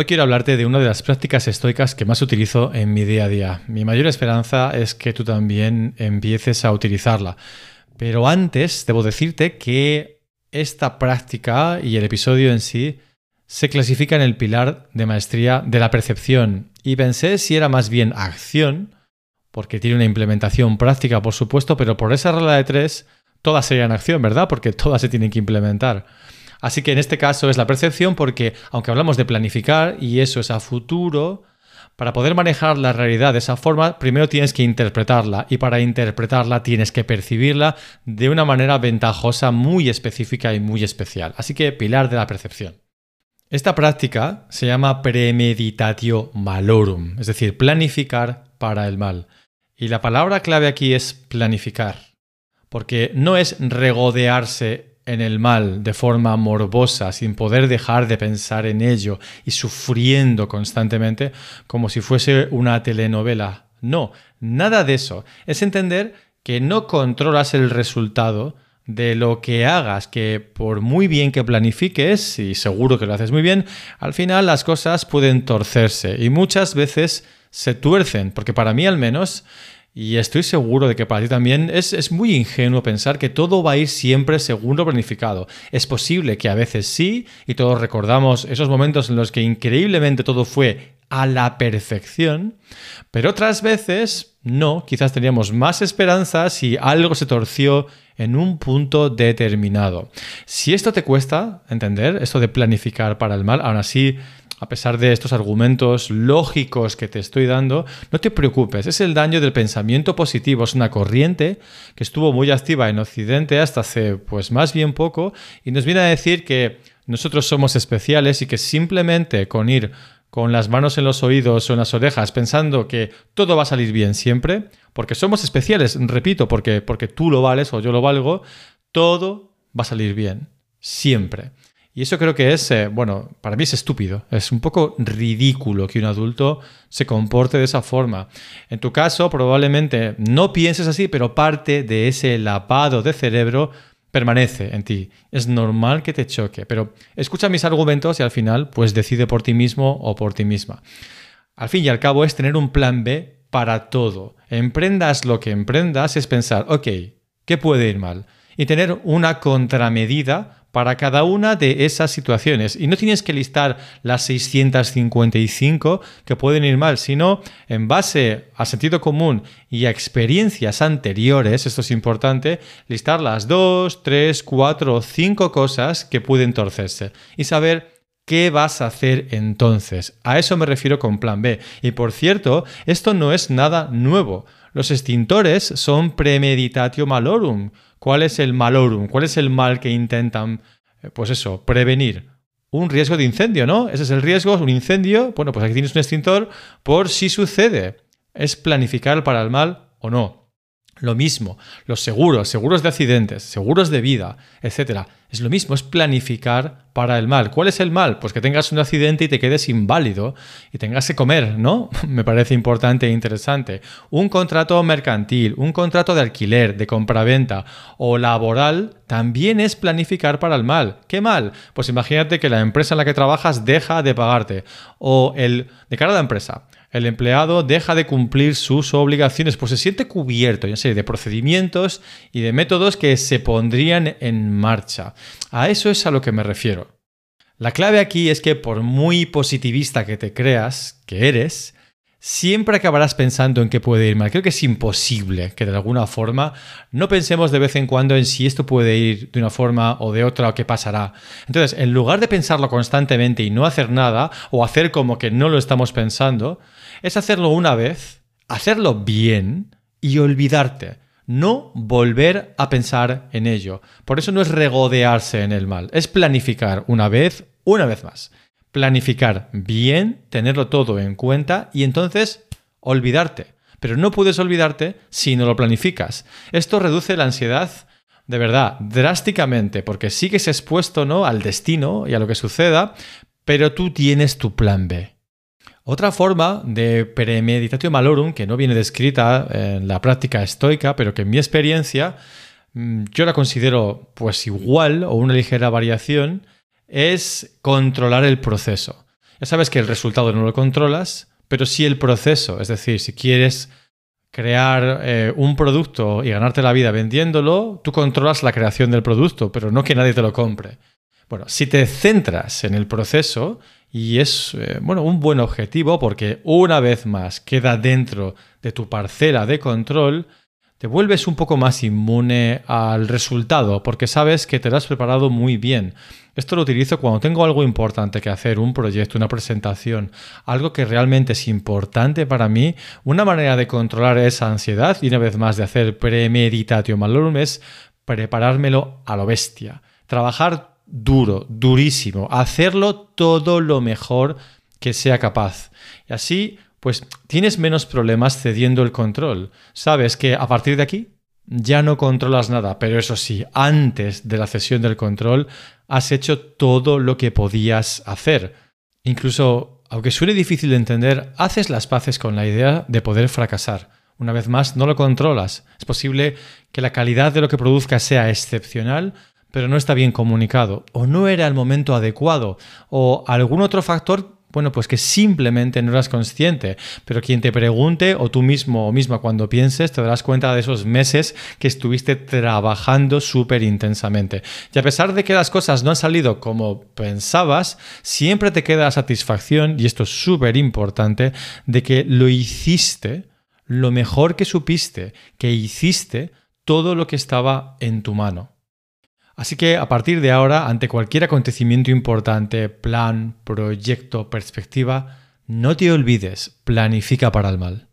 Hoy quiero hablarte de una de las prácticas estoicas que más utilizo en mi día a día. Mi mayor esperanza es que tú también empieces a utilizarla. Pero antes debo decirte que esta práctica y el episodio en sí se clasifica en el pilar de maestría de la percepción. Y pensé si era más bien acción, porque tiene una implementación práctica, por supuesto, pero por esa regla de tres, todas serían acción, ¿verdad? Porque todas se tienen que implementar. Así que en este caso es la percepción porque, aunque hablamos de planificar y eso es a futuro, para poder manejar la realidad de esa forma, primero tienes que interpretarla y para interpretarla tienes que percibirla de una manera ventajosa, muy específica y muy especial. Así que pilar de la percepción. Esta práctica se llama premeditatio malorum, es decir, planificar para el mal. Y la palabra clave aquí es planificar, porque no es regodearse en el mal de forma morbosa, sin poder dejar de pensar en ello y sufriendo constantemente como si fuese una telenovela. No, nada de eso. Es entender que no controlas el resultado de lo que hagas, que por muy bien que planifiques, y seguro que lo haces muy bien, al final las cosas pueden torcerse y muchas veces se tuercen, porque para mí al menos y estoy seguro de que para ti también es, muy ingenuo pensar que todo va a ir siempre según lo planificado. Es posible que a veces sí, y todos recordamos esos momentos en los que increíblemente todo fue a la perfección, pero otras veces no, quizás teníamos más esperanza si algo se torció en un punto determinado. Si esto te cuesta entender, esto de planificar para el mal, aún así a pesar de estos argumentos lógicos que te estoy dando, no te preocupes, es el daño del pensamiento positivo, es una corriente que estuvo muy activa en Occidente hasta hace pues más bien poco y nos viene a decir que nosotros somos especiales y que simplemente con ir con las manos en los oídos o en las orejas pensando que todo va a salir bien siempre, porque somos especiales, repito, porque, porque tú lo vales o yo lo valgo, todo va a salir bien, siempre. Y eso creo que es, eh, bueno, para mí es estúpido, es un poco ridículo que un adulto se comporte de esa forma. En tu caso, probablemente no pienses así, pero parte de ese lavado de cerebro permanece en ti. Es normal que te choque, pero escucha mis argumentos y al final, pues decide por ti mismo o por ti misma. Al fin y al cabo es tener un plan B para todo. Emprendas lo que emprendas, es pensar, ok, ¿qué puede ir mal? Y tener una contramedida para cada una de esas situaciones. Y no tienes que listar las 655 que pueden ir mal, sino en base a sentido común y a experiencias anteriores, esto es importante, listar las 2, 3, 4 o 5 cosas que pueden torcerse y saber ¿Qué vas a hacer entonces? A eso me refiero con plan B. Y por cierto, esto no es nada nuevo. Los extintores son premeditatio malorum. ¿Cuál es el malorum? ¿Cuál es el mal que intentan, eh, pues eso, prevenir? Un riesgo de incendio, ¿no? Ese es el riesgo, un incendio. Bueno, pues aquí tienes un extintor por si sucede. Es planificar para el mal o no. Lo mismo, los seguros, seguros de accidentes, seguros de vida, etc. Es lo mismo, es planificar para el mal. ¿Cuál es el mal? Pues que tengas un accidente y te quedes inválido y tengas que comer, ¿no? Me parece importante e interesante. Un contrato mercantil, un contrato de alquiler, de compraventa o laboral también es planificar para el mal. ¿Qué mal? Pues imagínate que la empresa en la que trabajas deja de pagarte o el de cara a la empresa el empleado deja de cumplir sus obligaciones, pues se siente cubierto ya sé, de procedimientos y de métodos que se pondrían en marcha. A eso es a lo que me refiero. La clave aquí es que por muy positivista que te creas que eres, siempre acabarás pensando en qué puede ir mal. Creo que es imposible que de alguna forma no pensemos de vez en cuando en si esto puede ir de una forma o de otra o qué pasará. Entonces, en lugar de pensarlo constantemente y no hacer nada o hacer como que no lo estamos pensando, es hacerlo una vez, hacerlo bien y olvidarte. No volver a pensar en ello. Por eso no es regodearse en el mal, es planificar una vez, una vez más planificar bien, tenerlo todo en cuenta y entonces olvidarte. Pero no puedes olvidarte si no lo planificas. Esto reduce la ansiedad de verdad drásticamente porque sigues expuesto ¿no? al destino y a lo que suceda, pero tú tienes tu plan B. Otra forma de premeditatio malorum, que no viene descrita en la práctica estoica, pero que en mi experiencia mm, yo la considero pues igual o una ligera variación, es controlar el proceso. Ya sabes que el resultado no lo controlas, pero sí el proceso. Es decir, si quieres crear eh, un producto y ganarte la vida vendiéndolo, tú controlas la creación del producto, pero no que nadie te lo compre. Bueno, si te centras en el proceso, y es eh, bueno, un buen objetivo porque una vez más queda dentro de tu parcela de control, te vuelves un poco más inmune al resultado porque sabes que te lo has preparado muy bien. Esto lo utilizo cuando tengo algo importante que hacer, un proyecto, una presentación, algo que realmente es importante para mí. Una manera de controlar esa ansiedad y una vez más de hacer premeditatio malorum es preparármelo a lo bestia. Trabajar duro, durísimo, hacerlo todo lo mejor que sea capaz. Y así pues tienes menos problemas cediendo el control. Sabes que a partir de aquí ya no controlas nada, pero eso sí, antes de la cesión del control has hecho todo lo que podías hacer. Incluso, aunque suene difícil de entender, haces las paces con la idea de poder fracasar. Una vez más, no lo controlas. Es posible que la calidad de lo que produzcas sea excepcional, pero no está bien comunicado, o no era el momento adecuado, o algún otro factor bueno, pues que simplemente no eras consciente, pero quien te pregunte o tú mismo o misma cuando pienses te darás cuenta de esos meses que estuviste trabajando súper intensamente. Y a pesar de que las cosas no han salido como pensabas, siempre te queda la satisfacción, y esto es súper importante, de que lo hiciste lo mejor que supiste, que hiciste todo lo que estaba en tu mano. Así que a partir de ahora, ante cualquier acontecimiento importante, plan, proyecto, perspectiva, no te olvides, planifica para el mal.